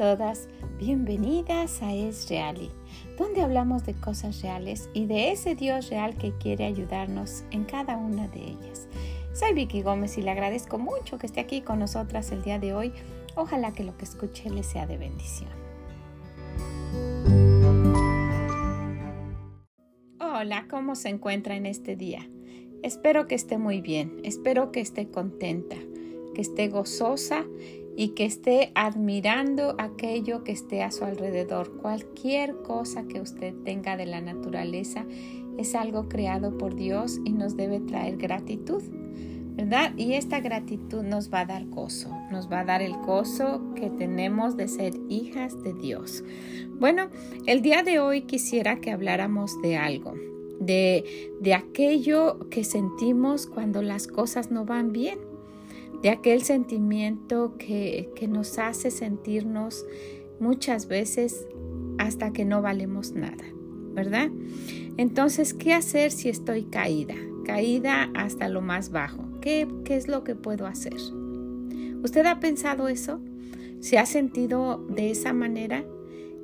todas, bienvenidas a Es Reali, donde hablamos de cosas reales y de ese Dios real que quiere ayudarnos en cada una de ellas. Soy Vicky Gómez y le agradezco mucho que esté aquí con nosotras el día de hoy. Ojalá que lo que escuche le sea de bendición. Hola, ¿cómo se encuentra en este día? Espero que esté muy bien, espero que esté contenta, que esté gozosa y que esté admirando aquello que esté a su alrededor. Cualquier cosa que usted tenga de la naturaleza es algo creado por Dios y nos debe traer gratitud. ¿verdad? Y esta gratitud nos va a dar gozo, nos va a dar el gozo que tenemos de ser hijas de Dios. Bueno, el día de hoy quisiera que habláramos de algo, de, de aquello que sentimos cuando las cosas no van bien de aquel sentimiento que, nos hace sentirnos muchas veces hasta que no valemos nada, ¿verdad? Entonces, ¿qué hacer si estoy caída? Caída hasta lo más bajo. ¿Qué, ¿Qué, es lo que puedo hacer? ¿Usted ha pensado eso? ¿Se ha sentido de esa manera?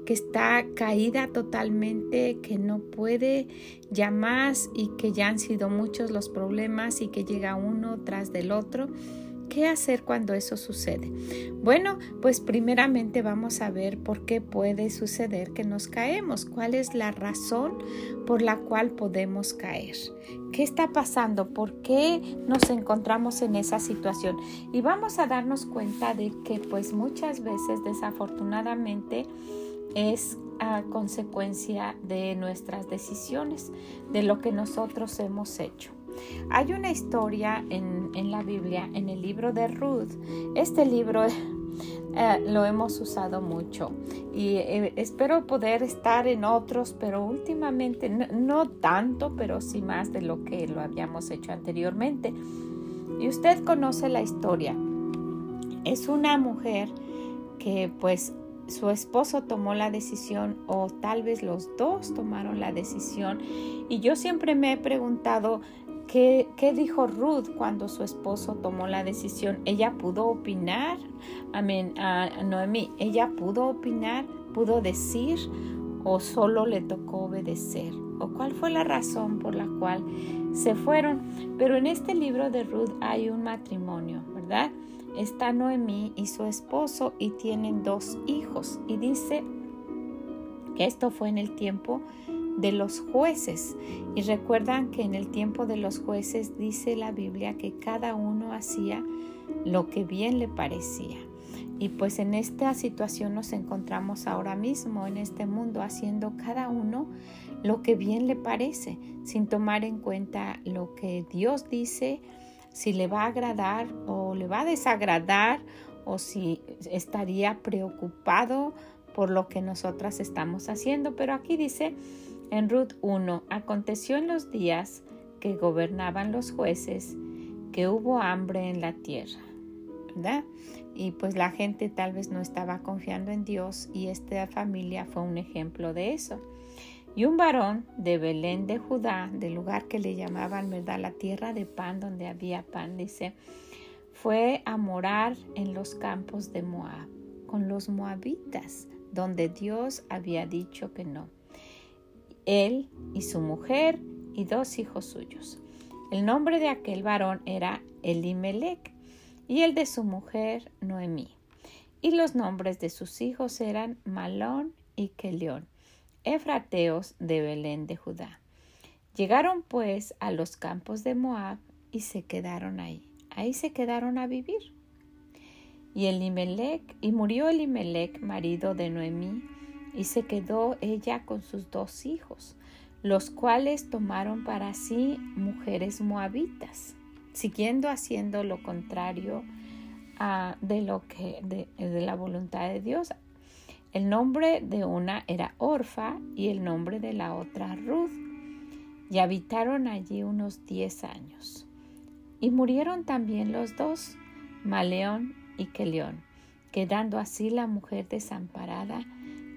Que está caída totalmente, que no puede ya más y que ya han sido muchos los problemas y que llega uno tras del otro ¿Qué hacer cuando eso sucede? Bueno, pues primeramente vamos a ver por qué puede suceder que nos caemos, cuál es la razón por la cual podemos caer. ¿Qué está pasando? ¿Por qué nos encontramos en esa situación? Y vamos a darnos cuenta de que pues muchas veces desafortunadamente es a consecuencia de nuestras decisiones, de lo que nosotros hemos hecho. Hay una historia en, la Biblia, en el libro de Ruth. Este libro eh, lo hemos usado mucho y eh, espero poder estar en otros, pero últimamente no, tanto, pero sí más de lo que lo habíamos hecho anteriormente. Y usted conoce la historia. Es una mujer que pues su esposo tomó la decisión o tal vez los dos tomaron la decisión y yo siempre me he preguntado ¿Qué, dijo Ruth cuando su esposo tomó la decisión? ¿Ella pudo opinar? Amén. A Noemí, ¿ella pudo opinar? ¿Pudo decir? ¿O solo le tocó obedecer? ¿O cuál fue la razón por la cual se fueron? Pero en este libro de Ruth hay un matrimonio, ¿verdad? Está Noemí y su esposo y tienen dos hijos. Y dice que esto fue en el tiempo de los jueces. Y recuerdan que en el tiempo de los jueces dice la Biblia que cada uno hacía lo que bien le parecía. Y pues en esta situación nos encontramos ahora mismo en este mundo haciendo cada uno lo que bien le parece, sin tomar en cuenta lo que Dios dice, si le va a agradar o le va a desagradar o si estaría preocupado por lo que nosotras estamos haciendo. Pero aquí dice en Ruth 1, aconteció en los días que gobernaban los jueces que hubo hambre en la tierra, ¿verdad? Y pues la gente tal vez no estaba confiando en Dios y esta familia fue un ejemplo de eso. Y un varón de Belén de Judá, del lugar que le llamaban, ¿verdad? La tierra de pan, donde había pan, dice, fue a morar en los campos de Moab, con los moabitas, donde Dios había dicho que no él y su mujer y dos hijos suyos. El nombre de aquel varón era Elimelech y el de su mujer Noemí. Y los nombres de sus hijos eran Malón y Kelión, efrateos de Belén de Judá. Llegaron pues a los campos de Moab y se quedaron ahí. Ahí se quedaron a vivir. Y Elimelech, y murió Elimelech, marido de Noemí, y se quedó ella con sus dos hijos, los cuales tomaron para sí mujeres moabitas, siguiendo haciendo lo contrario de lo que de, de la voluntad de Dios. El nombre de una era Orfa y el nombre de la otra Ruth, y habitaron allí unos diez años. Y murieron también los dos, Maleón y Kelión, quedando así la mujer desamparada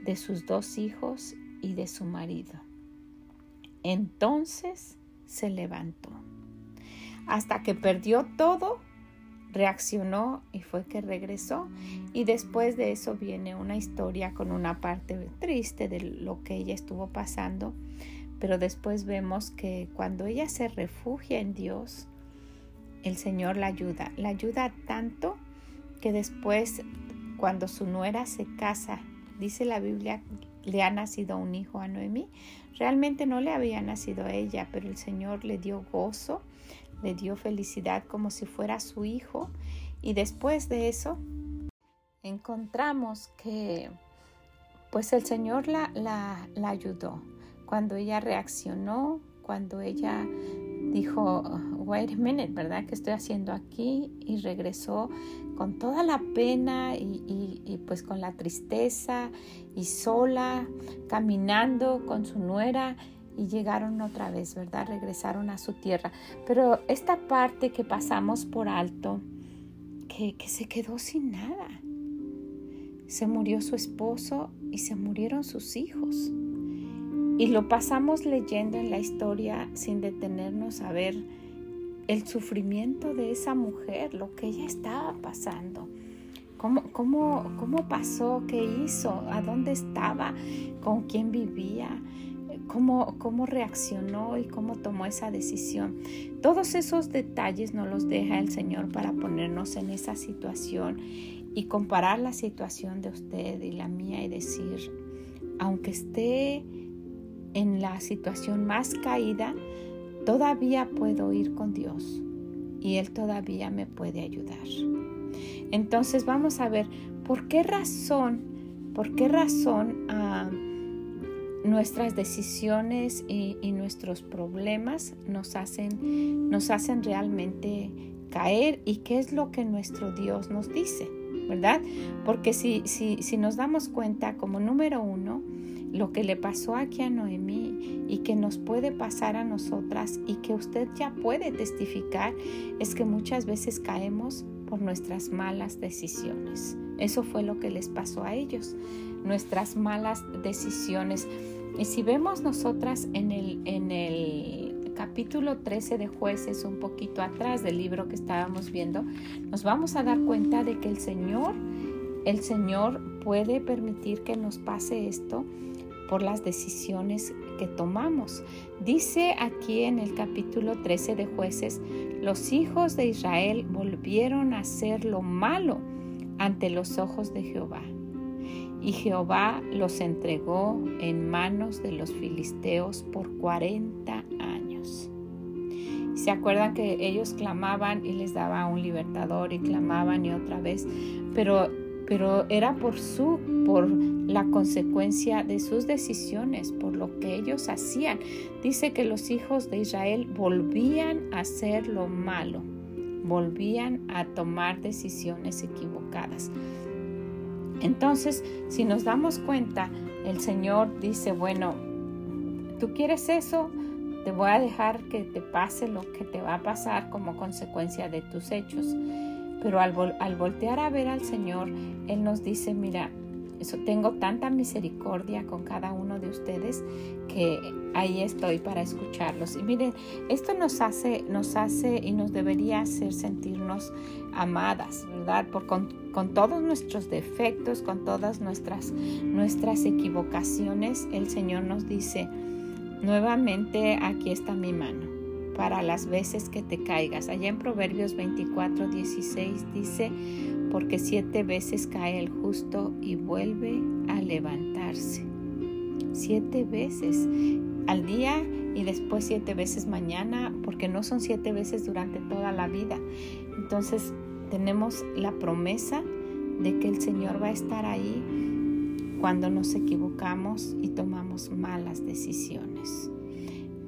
de sus dos hijos y de su marido. Entonces se levantó. Hasta que perdió todo, reaccionó y fue que regresó. Y después de eso viene una historia con una parte triste de lo que ella estuvo pasando. Pero después vemos que cuando ella se refugia en Dios, el Señor la ayuda. La ayuda tanto que después, cuando su nuera se casa, dice la Biblia, le ha nacido un hijo a Noemí. Realmente no le había nacido a ella, pero el Señor le dio gozo le dio felicidad como si fuera su hijo y después de eso encontramos que pues el Señor la, la, la ayudó. Cuando ella reaccionó, cuando ella dijo, wait a minute, ¿verdad? ¿Qué estoy haciendo aquí? Y regresó con toda la pena y, y, pues con la tristeza y sola, caminando con su nuera y llegaron otra vez, ¿verdad? Regresaron a su tierra. Pero esta parte que pasamos por alto, que, que se quedó sin nada. Se murió su esposo y se murieron sus hijos. Y lo pasamos leyendo en la historia sin detenernos a ver el sufrimiento de esa mujer, lo que ella estaba pasando. ¿Cómo, cómo, cómo pasó? ¿Qué hizo? ¿A dónde estaba? ¿Con quién vivía? cómo, cómo reaccionó y cómo tomó esa decisión. Todos esos detalles nos los deja el Señor para ponernos en esa situación y comparar la situación de usted y la mía y decir, aunque esté en la situación más caída, todavía puedo ir con Dios y Él todavía me puede ayudar. Entonces vamos a ver por qué razón, por qué razón ah, nuestras decisiones y, nuestros problemas nos hacen, nos hacen realmente caer y qué es lo que nuestro Dios nos dice, ¿verdad? Porque si, si, si nos damos cuenta como número uno, lo que le pasó aquí a Noemí y que nos puede pasar a nosotras y que usted ya puede testificar es que muchas veces caemos por nuestras malas decisiones. Eso fue lo que les pasó a ellos, nuestras malas decisiones. Y si vemos nosotras en el, en el capítulo 13 de jueces, un poquito atrás del libro que estábamos viendo, nos vamos a dar cuenta de que el Señor, el Señor puede permitir que nos pase esto por las decisiones que tomamos. Dice aquí en el capítulo 13 de jueces, los hijos de Israel volvieron a hacer lo malo ante los ojos de Jehová. Y Jehová los entregó en manos de los filisteos por 40 años. ¿Se acuerdan que ellos clamaban y les daba un libertador y clamaban y otra vez? Pero, pero era por su, por la consecuencia de sus decisiones, por lo que ellos hacían. Dice que los hijos de Israel volvían a hacer lo malo, volvían a tomar decisiones equivocadas. Entonces, si nos damos cuenta, el Señor dice, bueno, tú quieres eso, te voy a dejar que te pase lo que te va a pasar como consecuencia de tus hechos. Pero al, voltear a ver al Señor, Él nos dice, mira, eso tengo tanta misericordia con cada uno de ustedes que ahí estoy para escucharlos. Y miren, esto nos hace, nos hace y nos debería hacer sentirnos amadas, ¿verdad? Por, con, con todos nuestros defectos, con todas nuestras, nuestras equivocaciones, el Señor nos dice, nuevamente aquí está mi mano para las veces que te caigas. Allá en Proverbios 24, 16 dice, porque siete veces cae el justo y vuelve a levantarse. Siete veces al día y después siete veces mañana, porque no son siete veces durante toda la vida. Entonces tenemos la promesa de que el Señor va a estar ahí cuando nos equivocamos y tomamos malas decisiones.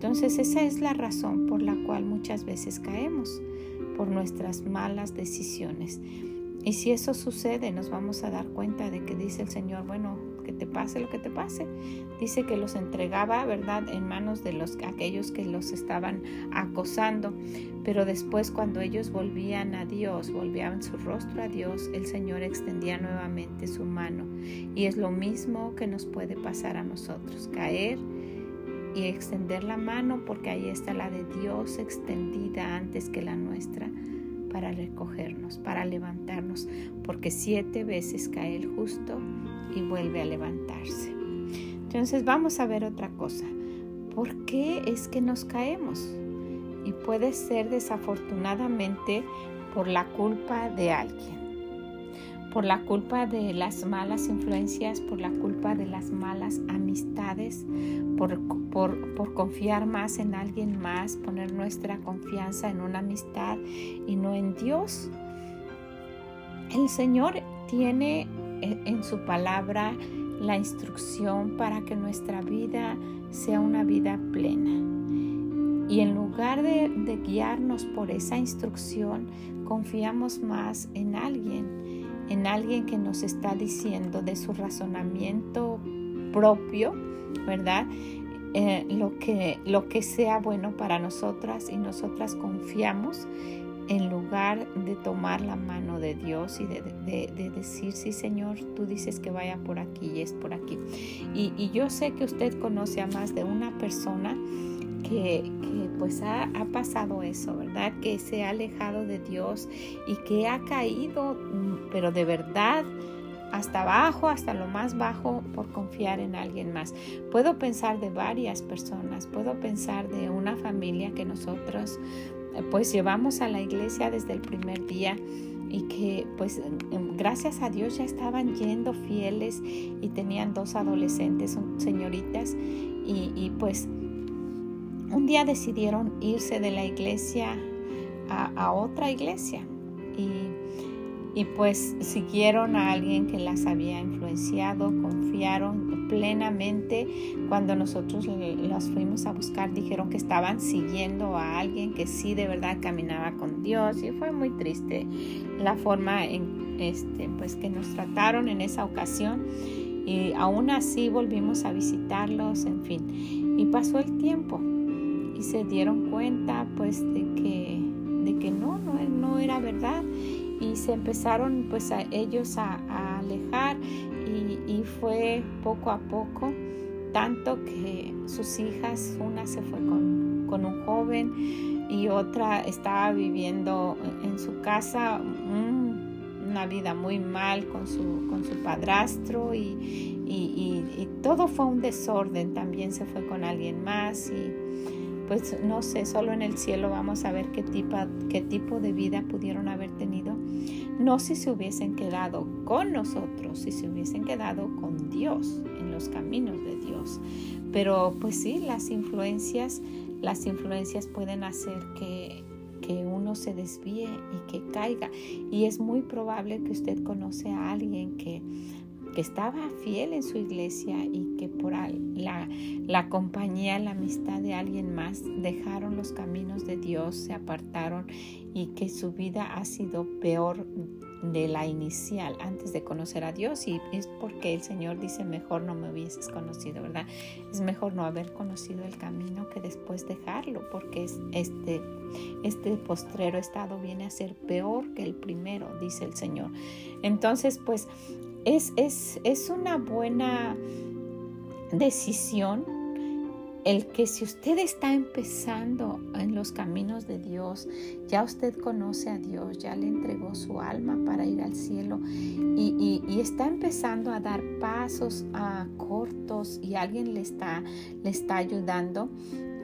Entonces esa es la razón por la cual muchas veces caemos, por nuestras malas decisiones. Y si eso sucede, nos vamos a dar cuenta de que dice el Señor, bueno, que te pase lo que te pase. Dice que los entregaba, ¿verdad?, en manos de los aquellos que los estaban acosando, pero después cuando ellos volvían a Dios, volvían su rostro a Dios, el Señor extendía nuevamente su mano. Y es lo mismo que nos puede pasar a nosotros, caer y extender la mano porque ahí está la de Dios extendida antes que la nuestra para recogernos, para levantarnos, porque siete veces cae el justo y vuelve a levantarse. Entonces vamos a ver otra cosa. ¿Por qué es que nos caemos? Y puede ser desafortunadamente por la culpa de alguien por la culpa de las malas influencias, por la culpa de las malas amistades, por, por, confiar más en alguien más, poner nuestra confianza en una amistad y no en Dios. El Señor tiene en su palabra la instrucción para que nuestra vida sea una vida plena. Y en lugar de, de guiarnos por esa instrucción, confiamos más en alguien en alguien que nos está diciendo de su razonamiento propio, ¿verdad? Eh, lo, que, lo que sea bueno para nosotras y nosotras confiamos en lugar de tomar la mano de Dios y de, decir, sí Señor, tú dices que vaya por aquí y es por aquí. Y, yo sé que usted conoce a más de una persona que, pues ha, pasado eso, ¿verdad? Que se ha alejado de Dios y que ha caído, pero de verdad hasta abajo, hasta lo más bajo, por confiar en alguien más. Puedo pensar de varias personas, puedo pensar de una familia que nosotros eh, pues llevamos a la iglesia desde el primer día y que pues gracias a Dios ya estaban yendo fieles y tenían dos adolescentes, señoritas, y, y pues un día decidieron irse de la iglesia a, otra iglesia y, pues siguieron a alguien que las había influenciado, confiaron plenamente. Cuando nosotros las fuimos a buscar, dijeron que estaban siguiendo a alguien que sí de verdad caminaba con Dios y fue muy triste la forma en este, pues que nos trataron en esa ocasión y aún así volvimos a visitarlos, en fin. Y pasó el tiempo se dieron cuenta pues de que, de que no, no, no era verdad y se empezaron pues ellos a, alejar y, fue poco a poco tanto que sus hijas, una se fue con, con un joven y otra estaba viviendo en su casa una vida muy mal con su, con su padrastro y, y, todo fue un desorden, también se fue con alguien más y pues no sé, solo en el cielo vamos a ver qué tipo, qué tipo de vida pudieron haber tenido. No si se hubiesen quedado con nosotros, si se hubiesen quedado con Dios, en los caminos de Dios. Pero pues sí, las influencias, las influencias pueden hacer que, que uno se desvíe y que caiga. Y es muy probable que usted conoce a alguien que que estaba fiel en su iglesia y que por la, la compañía, la amistad de alguien más dejaron los caminos de Dios, se apartaron y que su vida ha sido peor de la inicial antes de conocer a Dios y es porque el Señor dice mejor no me hubieses conocido, ¿verdad? Es mejor no haber conocido el camino que después dejarlo porque este, este postrero estado viene a ser peor que el primero, dice el Señor. Entonces, pues es, es, una buena decisión el que si usted está empezando en los caminos de Dios, ya usted conoce a Dios, ya le entregó su alma para ir al cielo y, está empezando a dar pasos a cortos y alguien le está, le está ayudando,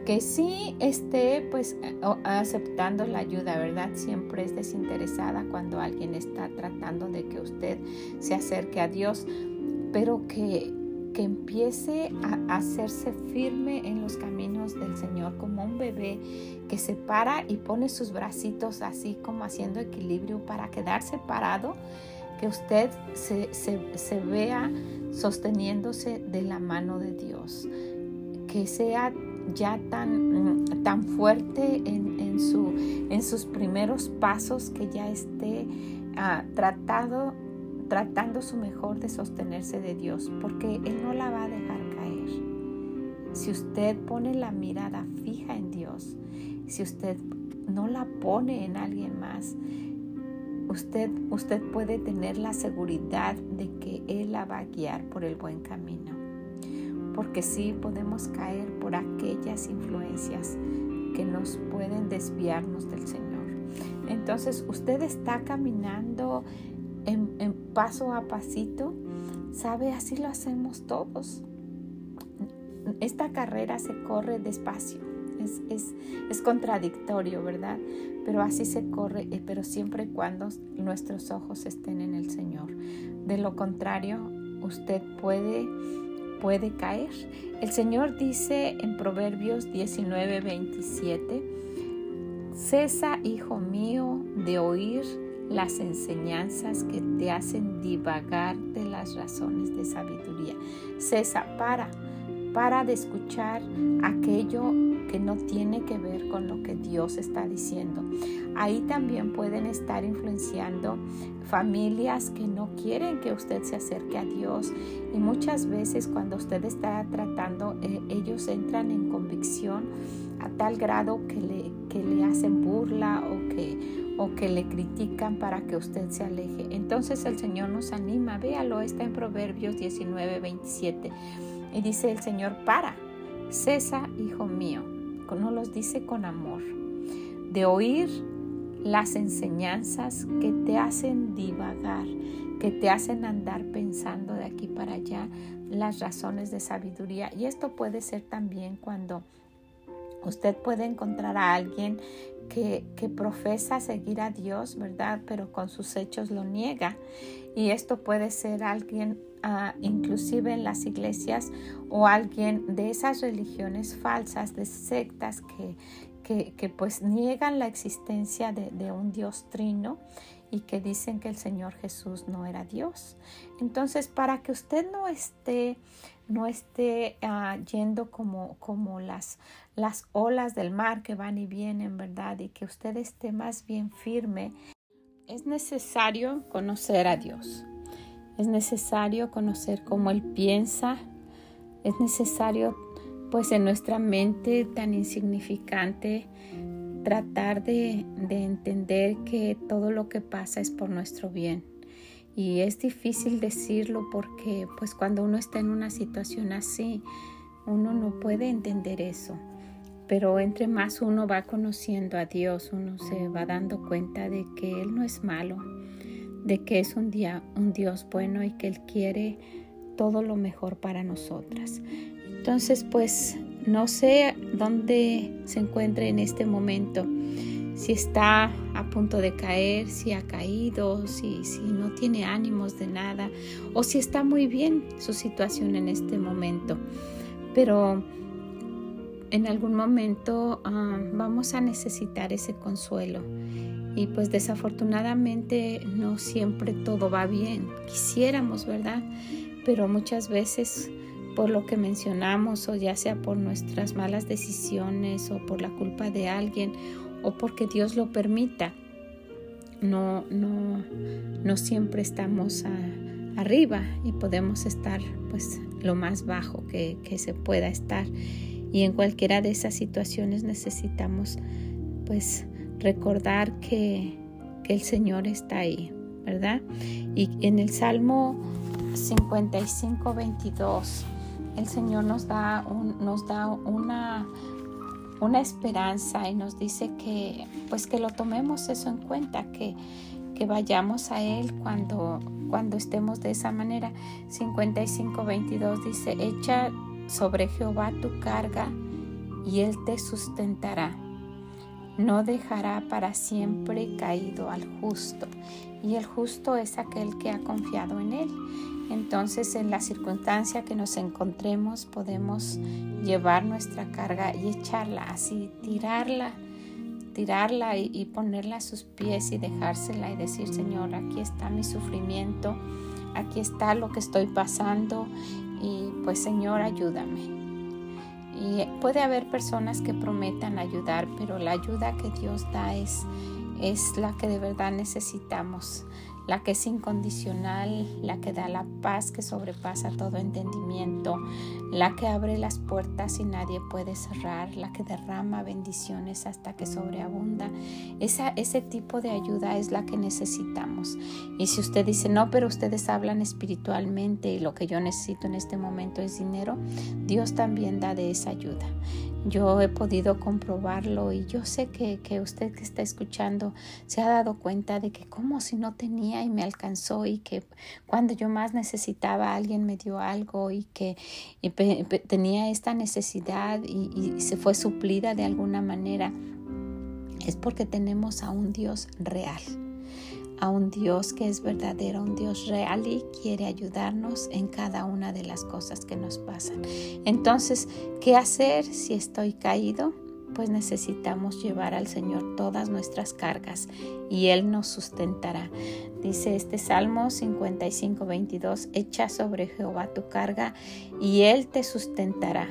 que sí esté pues aceptando la ayuda, ¿verdad? Siempre es desinteresada cuando alguien está tratando de que usted se acerque a Dios, pero que, que empiece a hacerse firme en los caminos del Señor como un bebé que se para y pone sus bracitos así como haciendo equilibrio para quedarse parado que usted se, se, vea sosteniéndose de la mano de Dios, que sea ya tan, tan fuerte en, su, en sus primeros pasos que ya esté ah, tratado, tratando su mejor de sostenerse de Dios, porque Él no la va a dejar caer. Si usted pone la mirada fija en Dios, si usted no la pone en alguien más, usted, usted puede tener la seguridad de que Él la va a guiar por el buen camino porque sí podemos caer por aquellas influencias que nos pueden desviarnos del Señor. Entonces usted está caminando en, paso a pasito. ¿Sabe? Así lo hacemos todos. Esta carrera se corre despacio. Es, es, contradictorio, ¿verdad? Pero así se corre, eh, pero siempre cuando nuestros ojos estén en el Señor. De lo contrario, usted puede puede caer. El Señor dice en Proverbios 19, 27, Cesa, hijo mío, de oír las enseñanzas que te hacen divagar de las razones de sabiduría. Cesa, para, para de escuchar aquello que no tiene que ver con lo que Dios está diciendo. Ahí también pueden estar influenciando familias que no quieren que usted se acerque a Dios. Y muchas veces cuando usted está tratando, eh, ellos entran en convicción a tal grado que le, que le hacen burla o que, o que le critican para que usted se aleje. Entonces el Señor nos anima, véalo, está en Proverbios 19, 27 y dice el Señor, para, cesa, hijo mío no los dice con amor, de oír las enseñanzas que te hacen divagar, que te hacen andar pensando de aquí para allá las razones de sabiduría. Y esto puede ser también cuando usted puede encontrar a alguien que, que, profesa seguir a Dios, ¿verdad? Pero con sus hechos lo niega. Y esto puede ser alguien inclusive en las iglesias o alguien de esas religiones falsas, de sectas que, que, pues niegan la existencia de, un Dios trino y que dicen que el Señor Jesús no era Dios. Entonces, para que usted no esté, no esté ah, yendo como, como las, las olas del mar que van y vienen, ¿verdad? Y que usted esté más bien firme, es necesario conocer a Dios. Es necesario conocer cómo Él piensa. Es necesario, pues en nuestra mente tan insignificante, tratar de, entender que todo lo que pasa es por nuestro bien. Y es difícil decirlo porque pues cuando uno está en una situación así, uno no puede entender eso. Pero entre más uno va conociendo a Dios, uno se va dando cuenta de que Él no es malo, de que es un, día, un Dios bueno y que Él quiere todo lo mejor para nosotras. Entonces, pues no sé dónde se encuentra en este momento, si está a punto de caer, si ha caído, si, si no tiene ánimos de nada o si está muy bien su situación en este momento. Pero en algún momento ah, vamos a necesitar ese consuelo y pues desafortunadamente no siempre todo va bien. Quisiéramos, ¿verdad? Pero muchas veces por lo que mencionamos o ya sea por nuestras malas decisiones o por la culpa de alguien o porque Dios lo permita, no, no, no siempre estamos arriba y podemos estar pues lo más bajo que, que se pueda estar y en cualquiera de esas situaciones necesitamos pues recordar que, el Señor está ahí, ¿verdad? Y en el Salmo 55, 22, el Señor nos da, nos da una, una esperanza y nos dice que, pues que lo tomemos eso en cuenta, que, que vayamos a Él cuando, cuando estemos de esa manera. 55, 22 dice, echa sobre Jehová tu carga y Él te sustentará no dejará para siempre caído al justo. Y el justo es aquel que ha confiado en Él. Entonces en la circunstancia que nos encontremos podemos llevar nuestra carga y echarla así, tirarla, tirarla y, ponerla a sus pies y dejársela y decir, Señor, aquí está mi sufrimiento, aquí está lo que estoy pasando y pues Señor, ayúdame. Y puede haber personas que prometan ayudar, pero la ayuda que Dios da es la que de verdad necesitamos. La que es incondicional, la que da la paz que sobrepasa todo entendimiento, la que abre las puertas y nadie puede cerrar, la que derrama bendiciones hasta que sobreabunda. Esa, ese tipo de ayuda es la que necesitamos. Y si usted dice, no, pero ustedes hablan espiritualmente y lo que yo necesito en este momento es dinero, Dios también da de esa ayuda. Yo he podido comprobarlo y yo sé que, que, usted que está escuchando se ha dado cuenta de que como si no tenía y me alcanzó y que cuando yo más necesitaba alguien me dio algo y que tenía esta necesidad y, y se fue suplida de alguna manera. Es porque tenemos a un Dios real a un Dios que es verdadero, un Dios real y quiere ayudarnos en cada una de las cosas que nos pasan. Entonces, ¿qué hacer si estoy caído? Pues necesitamos llevar al Señor todas nuestras cargas y Él nos sustentará. Dice este Salmo 55, 22, echa sobre Jehová tu carga y Él te sustentará.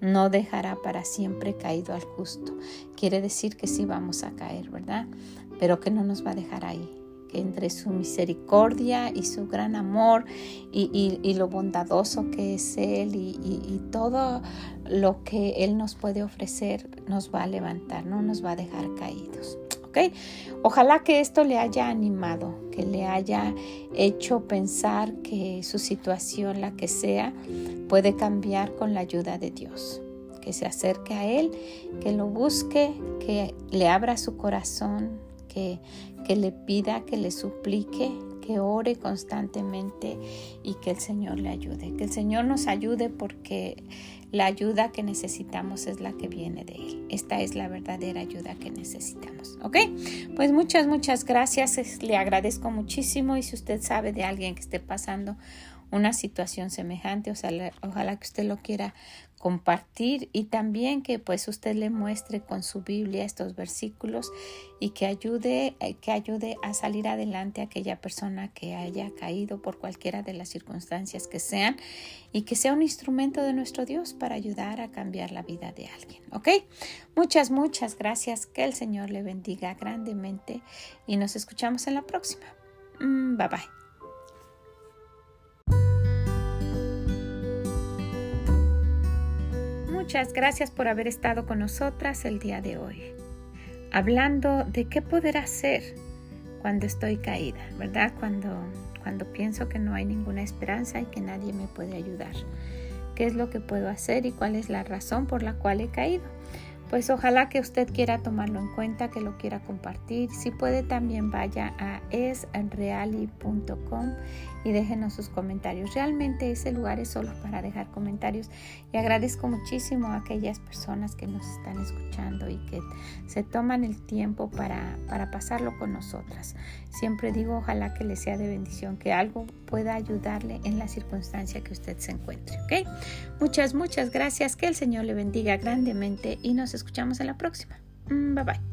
No dejará para siempre caído al justo. Quiere decir que sí vamos a caer, ¿verdad? Pero que no nos va a dejar ahí entre su misericordia y su gran amor y, lo bondadoso que es Él y, todo lo que Él nos puede ofrecer nos va a levantar, no nos va a dejar caídos. ¿ok? Ojalá que esto le haya animado, que le haya hecho pensar que su situación, la que sea, puede cambiar con la ayuda de Dios que se acerque a Él, que lo busque, que le abra su corazón, que, que le pida, que le suplique, que ore constantemente y que el Señor le ayude. Que el Señor nos ayude porque la ayuda que necesitamos es la que viene de Él. Esta es la verdadera ayuda que necesitamos. ¿Ok? Pues muchas, muchas gracias. Le agradezco muchísimo y si usted sabe de alguien que esté pasando una situación semejante, ojalá que usted lo quiera compartir y también que pues usted le muestre con su Biblia estos versículos y que ayude eh, que ayude a salir adelante a aquella persona que haya caído por cualquiera de las circunstancias que sean y que sea un instrumento de nuestro Dios para ayudar a cambiar la vida de alguien, ¿ok? Muchas, muchas gracias, que el Señor le bendiga grandemente y nos escuchamos en la próxima. Mm, bye bye. Muchas gracias por haber estado con nosotras el día de hoy, hablando de qué poder hacer cuando estoy caída, ¿verdad? Cuando, cuando pienso que no hay ninguna esperanza y que nadie me puede ayudar. ¿Qué es lo que puedo hacer y cuál es la razón por la cual he caído? Pues ojalá que usted quiera tomarlo en cuenta, que lo quiera compartir. Si puede también vaya a esreali.com y déjenos sus comentarios. Realmente ese lugar es solo para dejar comentarios y agradezco muchísimo a aquellas personas que nos están escuchando y que se toman el tiempo para, para pasarlo con nosotras. Siempre digo ojalá que le sea de bendición, que algo pueda ayudarle en la circunstancia que usted se encuentre. Muchas, muchas gracias. Que el Señor le bendiga grandemente y nos escuchamos en la próxima. Mm, bye bye.